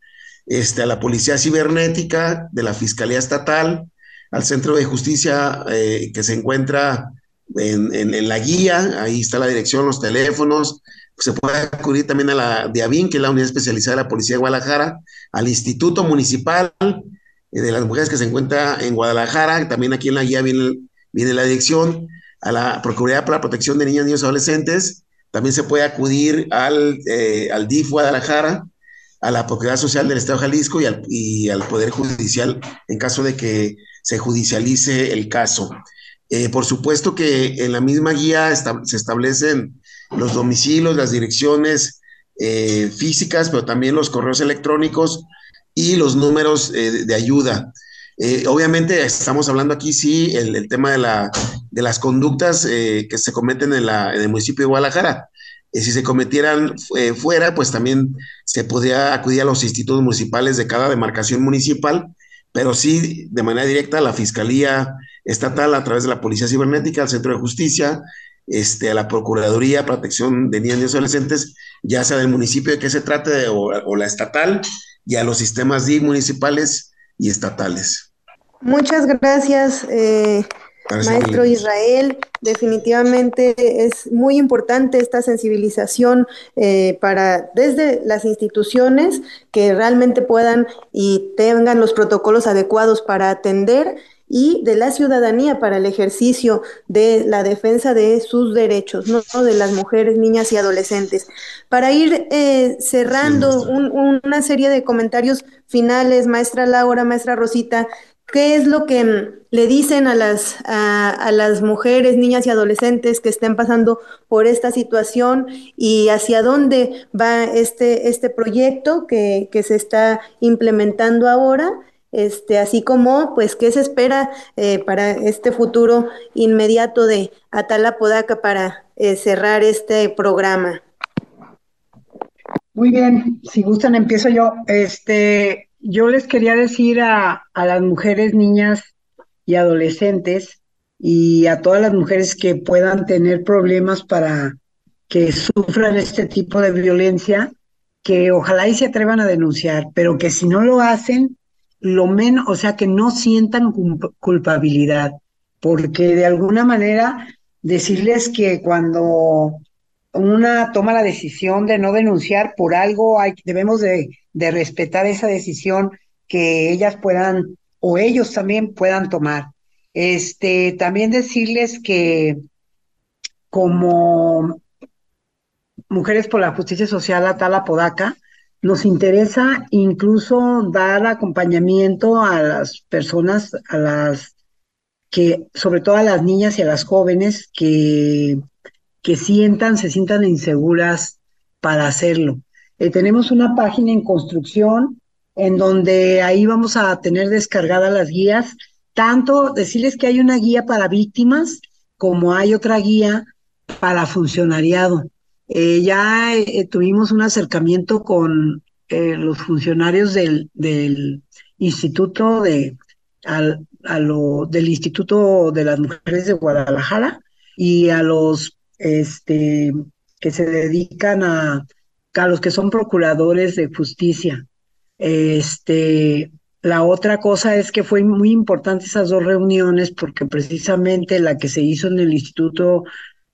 este, a la Policía Cibernética, de la Fiscalía Estatal, al Centro de Justicia eh, que se encuentra en, en, la guía, ahí está la dirección, los teléfonos, se puede acudir también a la DIABIN, que es la unidad especializada de la Policía de Guadalajara, al Instituto Municipal eh, de las Mujeres que se encuentra en Guadalajara, también aquí en la guía viene, viene la dirección, a la Procuraduría para la Protección de Niñas, Niños y Adolescentes, también se puede acudir al, eh, al DIF Guadalajara, a la Procuraduría Social del Estado de Jalisco y al, y al Poder Judicial en caso de que se judicialice el caso. Eh, por supuesto que en la misma guía se establecen los domicilios, las direcciones eh, físicas, pero también los correos electrónicos y los números eh, de, ayuda. obviamente estamos hablando aquí, sí, el, tema de, la, de, las conductas que se cometen en, la, en, el municipio de Guadalajara. si se cometieran fuera, pues también se podría acudir a los institutos municipales de cada demarcación municipal pero sí de manera directa a la Fiscalía Estatal a través de la Policía Cibernética, al Centro de Justicia, este, a la Procuraduría Protección de Niñas y Adolescentes, ya sea del municipio de que se trate o, la estatal, y a los sistemas DIC municipales y estatales. Muchas gracias, eh, maestro Israel. Definitivamente es muy importante esta sensibilización eh, para desde las instituciones que realmente puedan y tengan los protocolos adecuados para atender y de la ciudadanía para el ejercicio de la defensa de sus derechos, no de las mujeres, niñas y adolescentes. Para ir eh, cerrando una serie de comentarios finales, maestra Laura, maestra Rosita, ¿Qué es lo que mm, le dicen a las, a, las mujeres, niñas y adolescentes que estén pasando por esta situación y hacia dónde va este, este proyecto que, se está implementando ahora? Este, así como, pues, qué se espera eh, para este futuro inmediato de Atala Podaca para eh, cerrar este programa. Muy bien, si gustan empiezo yo. Este, yo les quería decir a, las mujeres, niñas y adolescentes y a todas las mujeres que puedan tener problemas para que sufran este tipo de violencia, que ojalá y se atrevan a denunciar, pero que si no lo hacen, lo menos, o sea, que no sientan culpabilidad, porque de alguna manera decirles que cuando una toma la decisión de no denunciar por algo, hay, debemos de, respetar esa decisión que ellas puedan o ellos también puedan tomar. Este, también decirles que como Mujeres por la Justicia Social Atala Podaca, nos interesa incluso dar acompañamiento a las personas, a las que, sobre todo a las niñas y a las jóvenes que que sientan, se sientan inseguras para hacerlo. Eh, tenemos una página en construcción en donde ahí vamos a tener descargadas las guías, tanto decirles que hay una guía para víctimas como hay otra guía para funcionariado. Eh, ya eh, tuvimos un acercamiento con los funcionarios del, del instituto de, a lo, del Instituto de las Mujeres de Guadalajara y a los este, que se dedican a, a los que son procuradores de justicia. Este, la otra cosa es que fue muy importante esas dos reuniones porque precisamente la que se hizo en el Instituto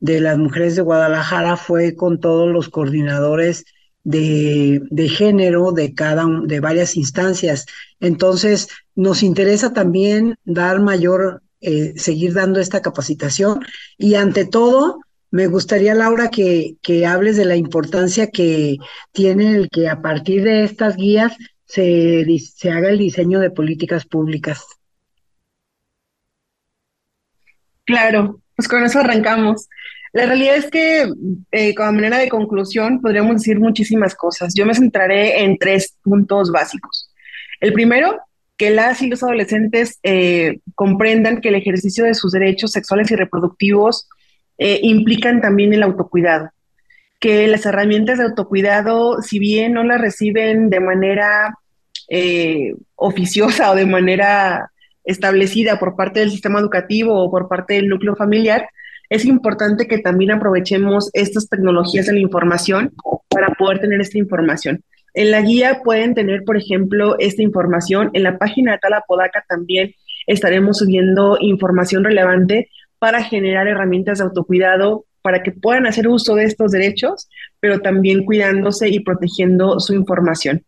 de las Mujeres de Guadalajara fue con todos los coordinadores de, de género de cada de varias instancias. Entonces, nos interesa también dar mayor, eh, seguir dando esta capacitación y ante todo, me gustaría, Laura, que, que hables de la importancia que tiene el que a partir de estas guías se, se haga el diseño de políticas públicas. Claro, pues con eso arrancamos. La realidad es que, eh, como manera de conclusión, podríamos decir muchísimas cosas. Yo me centraré en tres puntos básicos. El primero, que las y los adolescentes eh, comprendan que el ejercicio de sus derechos sexuales y reproductivos eh, implican también el autocuidado, que las herramientas de autocuidado, si bien no las reciben de manera oficiosa o de manera establecida por parte del sistema educativo o por parte del núcleo familiar, es importante que también aprovechemos estas tecnologías de la información para poder tener esta información. En la guía pueden tener, por ejemplo, esta información. En la página de Talapodaca también estaremos subiendo información relevante para generar herramientas de autocuidado para que puedan hacer uso de estos derechos, pero también cuidándose y protegiendo su información.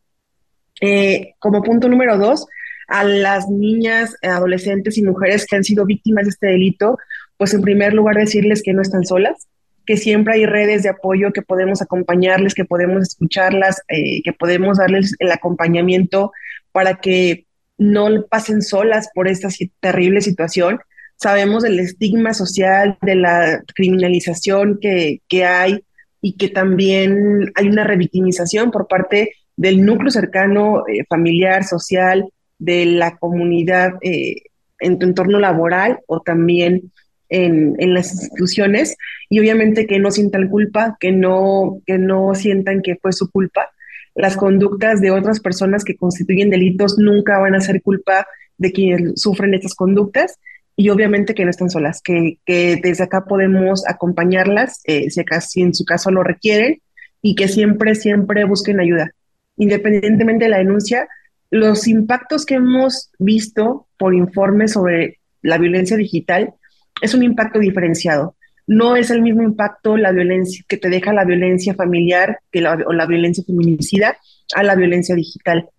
Eh, como punto número dos, a las niñas, adolescentes y mujeres que han sido víctimas de este delito, pues en primer lugar decirles que no están solas, que siempre hay redes de apoyo que podemos acompañarles, que podemos escucharlas, eh, que podemos darles el acompañamiento para que no pasen solas por esta terrible situación. Sabemos del estigma social, de la criminalización que, que hay y que también hay una revictimización por parte del núcleo cercano, eh, familiar, social, de la comunidad eh, en tu entorno laboral o también en, en, las instituciones y obviamente que no sientan culpa, que no, que no sientan que fue su culpa. Las conductas de otras personas que constituyen delitos nunca van a ser culpa de quienes sufren estas conductas y obviamente que no están solas, que, que desde acá podemos acompañarlas eh, si, si en su caso lo requieren y que siempre, siempre busquen ayuda. Independientemente de la denuncia, los impactos que hemos visto por informes sobre la violencia digital es un impacto diferenciado. No es el mismo impacto la violencia que te deja la violencia familiar o la violencia feminicida a la violencia digital.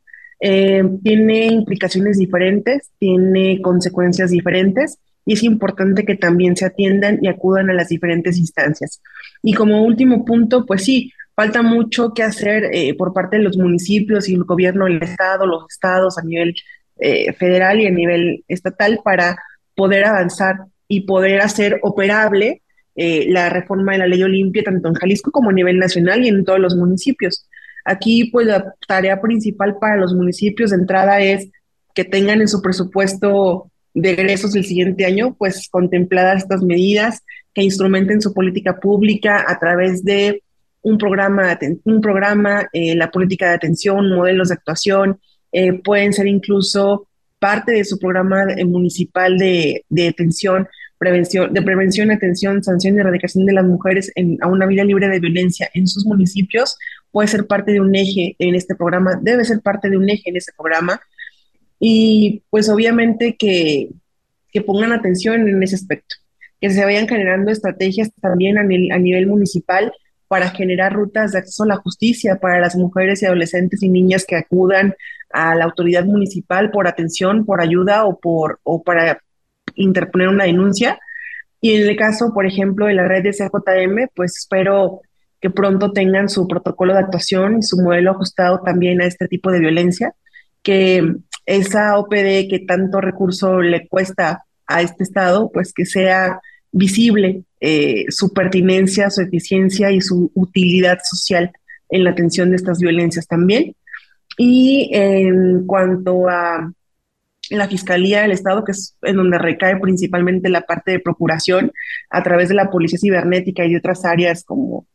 Eh, tiene implicaciones diferentes, tiene consecuencias diferentes y es importante que también se atiendan y acudan a las diferentes instancias. Y como último punto, pues sí, falta mucho que hacer eh, por parte de los municipios y el gobierno del estado, los estados a nivel eh, federal y a nivel estatal para poder avanzar y poder hacer operable eh, la reforma de la ley Olimpia tanto en Jalisco como a nivel nacional y en todos los municipios. Aquí, pues la tarea principal para los municipios de entrada es que tengan en su presupuesto de egresos del siguiente año, pues contempladas estas medidas, que instrumenten su política pública a través de un programa, un programa eh, la política de atención, modelos de actuación, eh, pueden ser incluso parte de su programa municipal de, de atención, prevención, de prevención, atención, sanción y erradicación de las mujeres a una vida libre de violencia en sus municipios, puede ser parte de un eje en este programa, debe ser parte de un eje en ese programa. Y pues obviamente que, que pongan atención en ese aspecto, que se vayan generando estrategias también a, a nivel municipal para generar rutas de acceso a la justicia para las mujeres y adolescentes y niñas que acudan a la autoridad municipal por atención, por ayuda o, por, o para interponer una denuncia. Y en el caso, por ejemplo, de la red de CJM, pues espero que pronto tengan su protocolo de actuación y su modelo ajustado también a este tipo de violencia, que esa OPD que tanto recurso le cuesta a este Estado, pues que sea visible eh, su pertinencia, su eficiencia y su utilidad social en la atención de estas violencias también. Y en cuanto a la Fiscalía del Estado, que es en donde recae principalmente la parte de procuración a través de la Policía Cibernética y de otras áreas como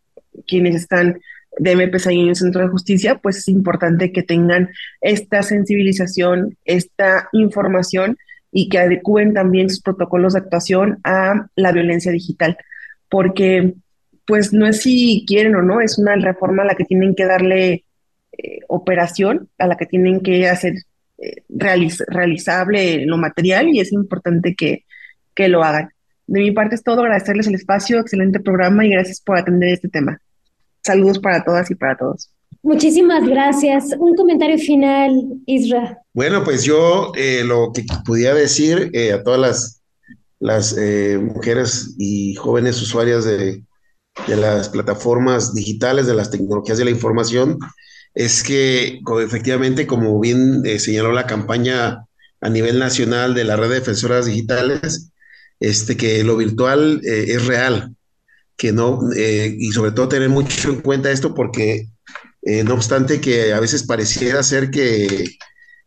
quienes están de MPS ahí en el Centro de Justicia, pues es importante que tengan esta sensibilización, esta información y que adecúen también sus protocolos de actuación a la violencia digital, porque pues no es si quieren o no, es una reforma a la que tienen que darle eh, operación, a la que tienen que hacer eh, realizable lo material y es importante que, que lo hagan. De mi parte es todo, agradecerles el espacio, excelente programa y gracias por atender este tema. Saludos para todas y para todos. Muchísimas gracias. Un comentario final, Isra. Bueno, pues yo eh, lo que podía decir eh, a todas las, las eh, mujeres y jóvenes usuarias de, de, las plataformas digitales, de las tecnologías de la información, es que efectivamente, como bien señaló la campaña a nivel nacional de la red de defensoras digitales, este, que lo virtual es real, que no, y sobre todo tener mucho en cuenta esto porque no obstante que a veces pareciera ser que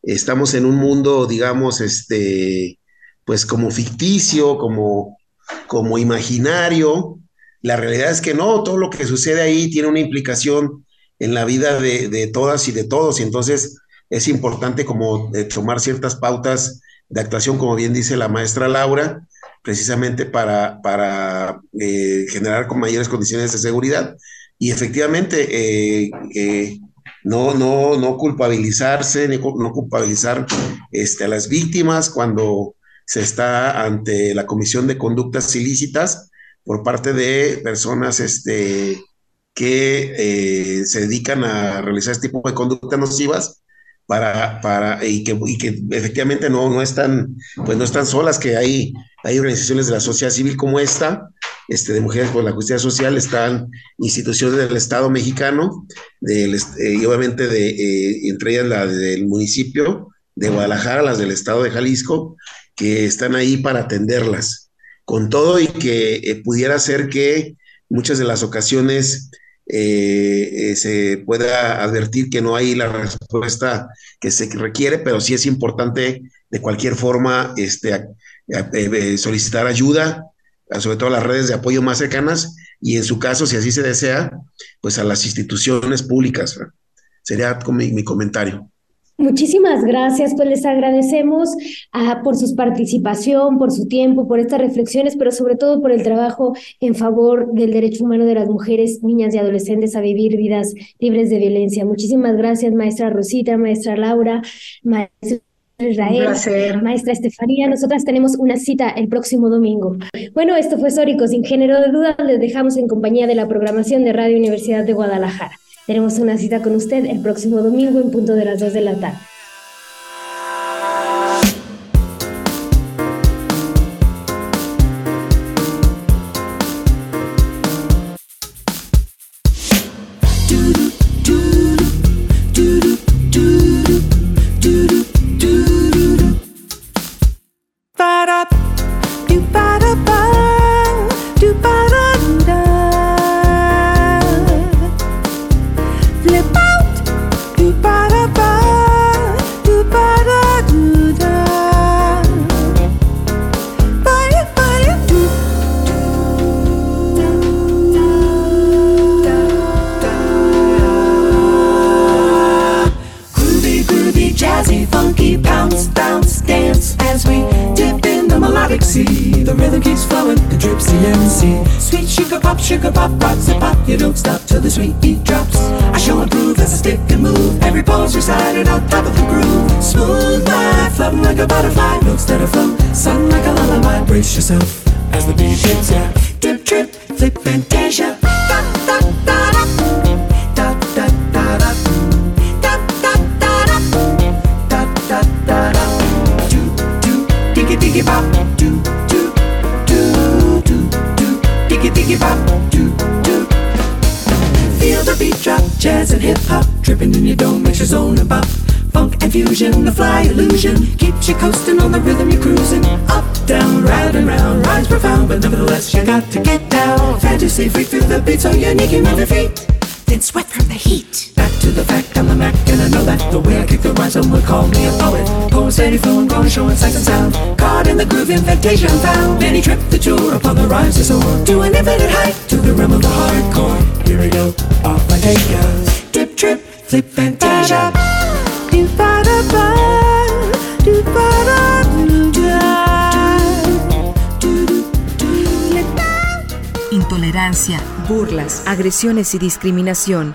estamos en un mundo, digamos, este, pues como ficticio, como, como imaginario. La realidad es que no, todo lo que sucede ahí tiene una implicación en la vida de, de todas y de todos, y entonces es importante como eh, tomar ciertas pautas de actuación, como bien dice la maestra Laura, precisamente para, para eh, generar con mayores condiciones de seguridad. Y efectivamente, eh, eh, no, no, no culpabilizarse, no culpabilizar este, a las víctimas cuando se está ante la Comisión de Conductas Ilícitas por parte de personas este, que se dedican a realizar este tipo de conductas nocivas para, para y, que, y que efectivamente no, no están, pues no están solas, que hay, hay organizaciones de la sociedad civil como esta, este, de Mujeres por la Justicia Social, están instituciones del Estado mexicano, del, eh, y obviamente de, eh, entre ellas la del municipio de Guadalajara, las del Estado de Jalisco, que están ahí para atenderlas. Con todo y que eh, pudiera ser que muchas de las ocasiones eh, se pueda advertir que no hay la respuesta que se requiere, pero sí es importante de cualquier forma este, solicitar ayuda, sobre todo a las redes de apoyo más cercanas y en su caso, si así se desea, pues a las instituciones públicas. Sería mi comentario. Muchísimas gracias, pues les agradecemos ah, por su participación, por su tiempo, por estas reflexiones, pero sobre todo por el trabajo en favor del derecho humano de las mujeres, niñas y adolescentes a vivir vidas libres de violencia. Muchísimas gracias, maestra Rosita, maestra Laura, maestra Israel, maestra Estefanía. Nosotras tenemos una cita el próximo domingo. Bueno, esto fue Sórico, sin género de duda. Les dejamos en compañía de la programación de Radio Universidad de Guadalajara. Tenemos una cita con usted el próximo domingo en punto de las 2 de la tarde. Sweet sugar pop, sugar pop, rocks a pop. You don't stop till the sweet beat drops. I show improve as I stick and move. Every pose recited on top of the groove. Smooth life, floating like a butterfly. Notes that are flow, sun like a lullaby. Brace yourself as the beat hits ya. Dip, trip, flip, fantasia. Bop. Do, do. Feel the beat drop, jazz and hip hop. Tripping in your dome makes your zone and bop funk and fusion, the fly illusion keeps you coasting on the rhythm you're cruising. Up, down, round and round, rhymes profound, but nevertheless you got to get down. Fantasy freak through the beat, so unique you move your feet. Then sweat from the heat. The fact, I'm the Mac, and I know that the way I kick the rhymes, some would call me a poet. Steady flowing, growing, showing sights and sound. Caught in the groove, invitation found. Many trip the tour upon the rhymes to soar to an infinite height, to the realm of the hardcore. Here we go, off I take ya. Dip, trip, flip, fantasia. Intolerancia, burlas, agresiones y discriminación.